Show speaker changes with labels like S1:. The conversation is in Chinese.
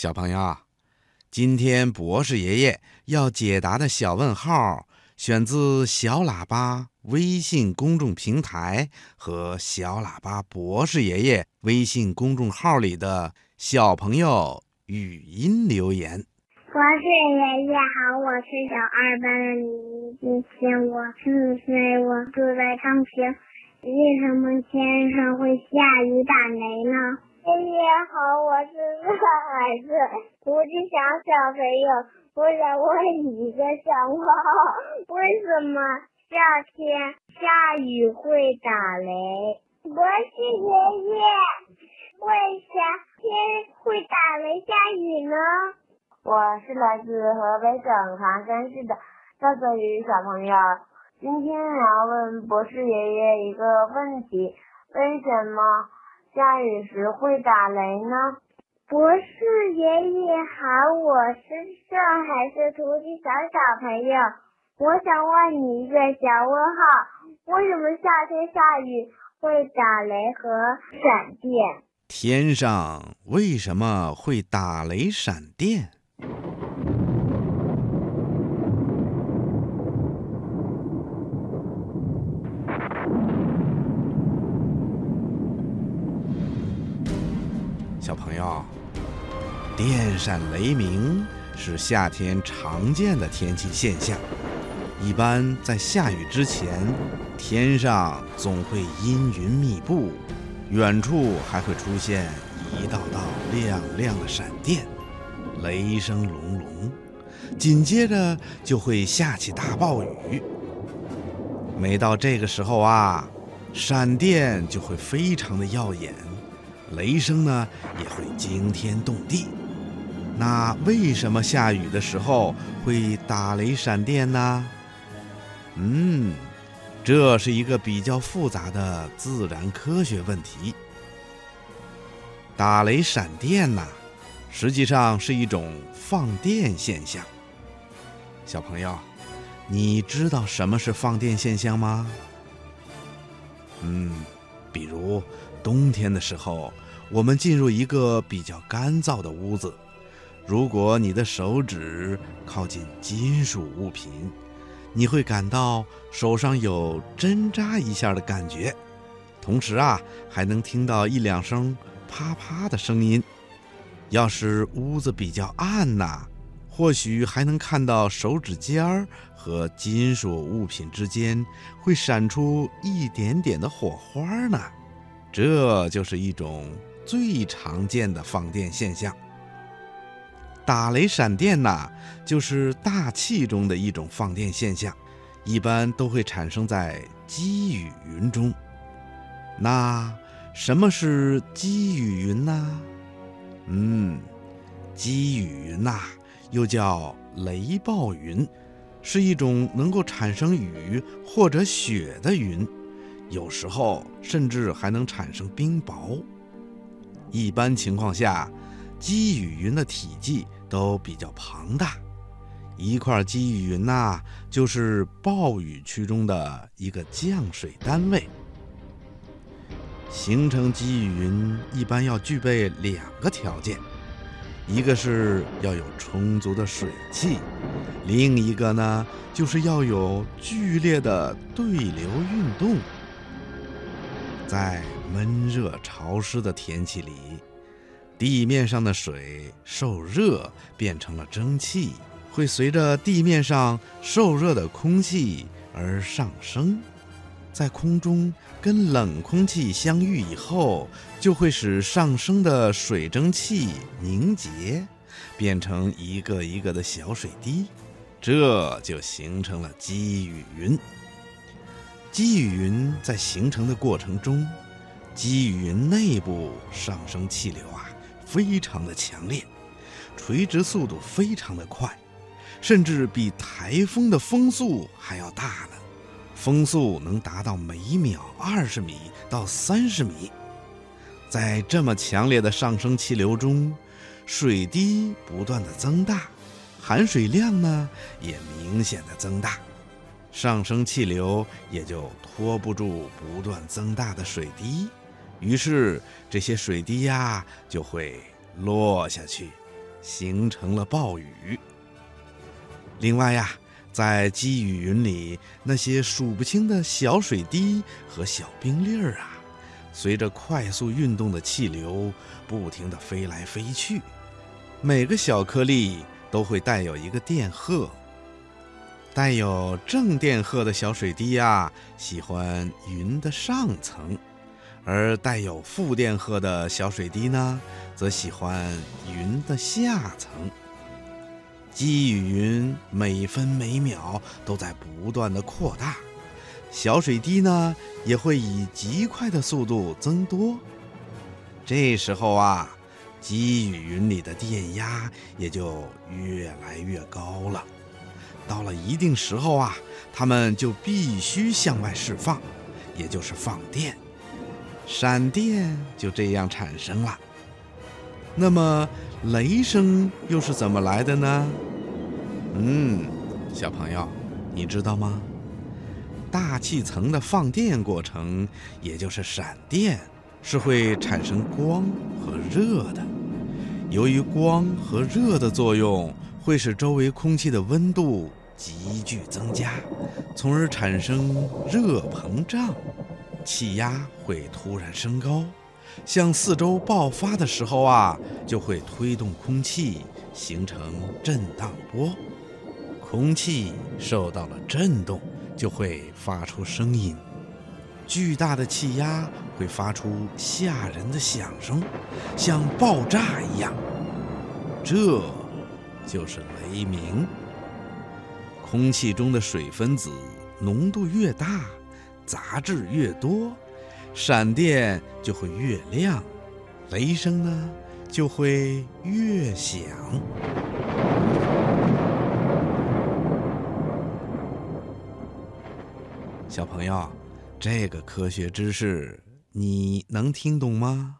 S1: 小朋友，今天博士爷爷要解答的小问号，选自小喇叭微信公众平台和小喇叭博士爷爷微信公众号里的小朋友语音留言。
S2: 博士爷爷好，我是小二班的李今天我四岁，我住在昌平。为什么天上会下雨打雷呢？
S3: 爷爷好，我是四孩子，图吉祥小朋友，我想问你一个笑话：为什么夏天下雨会打雷？
S2: 博士爷爷，为啥天会打雷下雨呢？
S3: 我是来自河北省唐山市的赵泽宇小朋友，今天我要问博士爷爷一个问题：为什么？下雨时会打雷呢？
S2: 不是爷爷喊，我是上海市图吉祥小朋友，我想问你一个小问号：为什么夏天下雨会打雷和闪电？
S1: 天上为什么会打雷闪电？友，电闪雷鸣是夏天常见的天气现象。一般在下雨之前，天上总会阴云密布，远处还会出现一道道亮亮的闪电，雷声隆隆，紧接着就会下起大暴雨。每到这个时候啊，闪电就会非常的耀眼。雷声呢也会惊天动地。那为什么下雨的时候会打雷闪电呢？嗯，这是一个比较复杂的自然科学问题。打雷闪电呐，实际上是一种放电现象。小朋友，你知道什么是放电现象吗？嗯，比如。冬天的时候，我们进入一个比较干燥的屋子。如果你的手指靠近金属物品，你会感到手上有针扎一下的感觉，同时啊，还能听到一两声啪啪的声音。要是屋子比较暗呐，或许还能看到手指尖儿和金属物品之间会闪出一点点的火花呢。这就是一种最常见的放电现象。打雷闪电呐，就是大气中的一种放电现象，一般都会产生在积雨云中。那什么是积雨云呢？嗯，积雨云呐，又叫雷暴云，是一种能够产生雨或者雪的云。有时候甚至还能产生冰雹。一般情况下，积雨云的体积都比较庞大，一块积雨云呐，就是暴雨区中的一个降水单位。形成积雨云一般要具备两个条件，一个是要有充足的水汽，另一个呢就是要有剧烈的对流运动。在闷热潮湿的天气里，地面上的水受热变成了蒸汽，会随着地面上受热的空气而上升，在空中跟冷空气相遇以后，就会使上升的水蒸气凝结，变成一个一个的小水滴，这就形成了积雨云。积雨云在形成的过程中，积雨云内部上升气流啊，非常的强烈，垂直速度非常的快，甚至比台风的风速还要大呢。风速能达到每秒二十米到三十米。在这么强烈的上升气流中，水滴不断的增大，含水量呢也明显的增大。上升气流也就拖不住不断增大的水滴，于是这些水滴呀就会落下去，形成了暴雨。另外呀，在积雨云里，那些数不清的小水滴和小冰粒儿啊，随着快速运动的气流，不停地飞来飞去。每个小颗粒都会带有一个电荷。带有正电荷的小水滴呀，喜欢云的上层；而带有负电荷的小水滴呢，则喜欢云的下层。积雨云每分每秒都在不断的扩大，小水滴呢也会以极快的速度增多。这时候啊，积雨云里的电压也就越来越高了。到了一定时候啊，它们就必须向外释放，也就是放电，闪电就这样产生了。那么，雷声又是怎么来的呢？嗯，小朋友，你知道吗？大气层的放电过程，也就是闪电，是会产生光和热的。由于光和热的作用，会使周围空气的温度急剧增加，从而产生热膨胀，气压会突然升高，向四周爆发的时候啊，就会推动空气形成震荡波。空气受到了震动，就会发出声音。巨大的气压会发出吓人的响声，像爆炸一样。这，就是雷鸣。空气中的水分子浓度越大，杂质越多，闪电就会越亮，雷声呢就会越响。小朋友，这个科学知识你能听懂吗？